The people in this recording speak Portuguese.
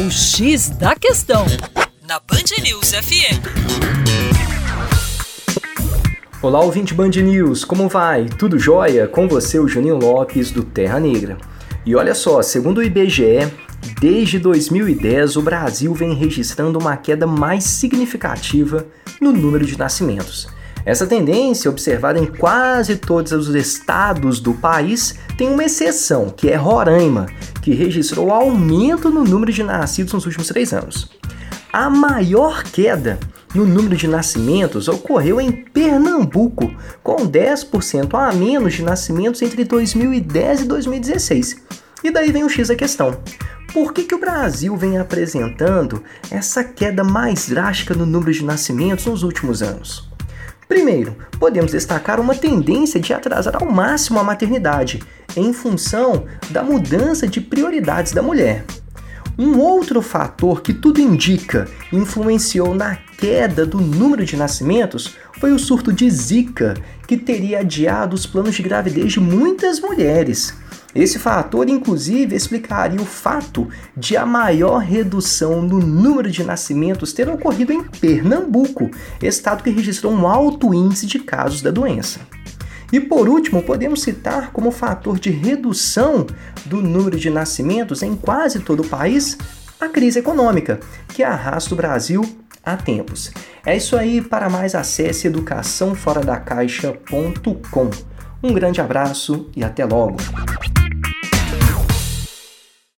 O X da Questão, na Band News FM. Olá, ouvinte Band News, como vai? Tudo jóia? Com você, o Juninho Lopes, do Terra Negra. E olha só, segundo o IBGE, desde 2010 o Brasil vem registrando uma queda mais significativa no número de nascimentos. Essa tendência, observada em quase todos os estados do país, tem uma exceção, que é Roraima, que registrou aumento no número de nascidos nos últimos três anos. A maior queda no número de nascimentos ocorreu em Pernambuco, com 10% a menos de nascimentos entre 2010 e 2016. E daí vem o X da questão. Por que, que o Brasil vem apresentando essa queda mais drástica no número de nascimentos nos últimos anos? Primeiro, podemos destacar uma tendência de atrasar ao máximo a maternidade, em função da mudança de prioridades da mulher. Um outro fator que tudo indica influenciou na queda do número de nascimentos foi o surto de Zika, que teria adiado os planos de gravidez de muitas mulheres. Esse fator, inclusive, explicaria o fato de a maior redução no número de nascimentos ter ocorrido em Pernambuco, estado que registrou um alto índice de casos da doença. E por último, podemos citar como fator de redução do número de nascimentos em quase todo o país a crise econômica, que arrasta o Brasil há tempos. É isso aí, para mais acesse educaçãoforadacaixa.com. Um grande abraço e até logo!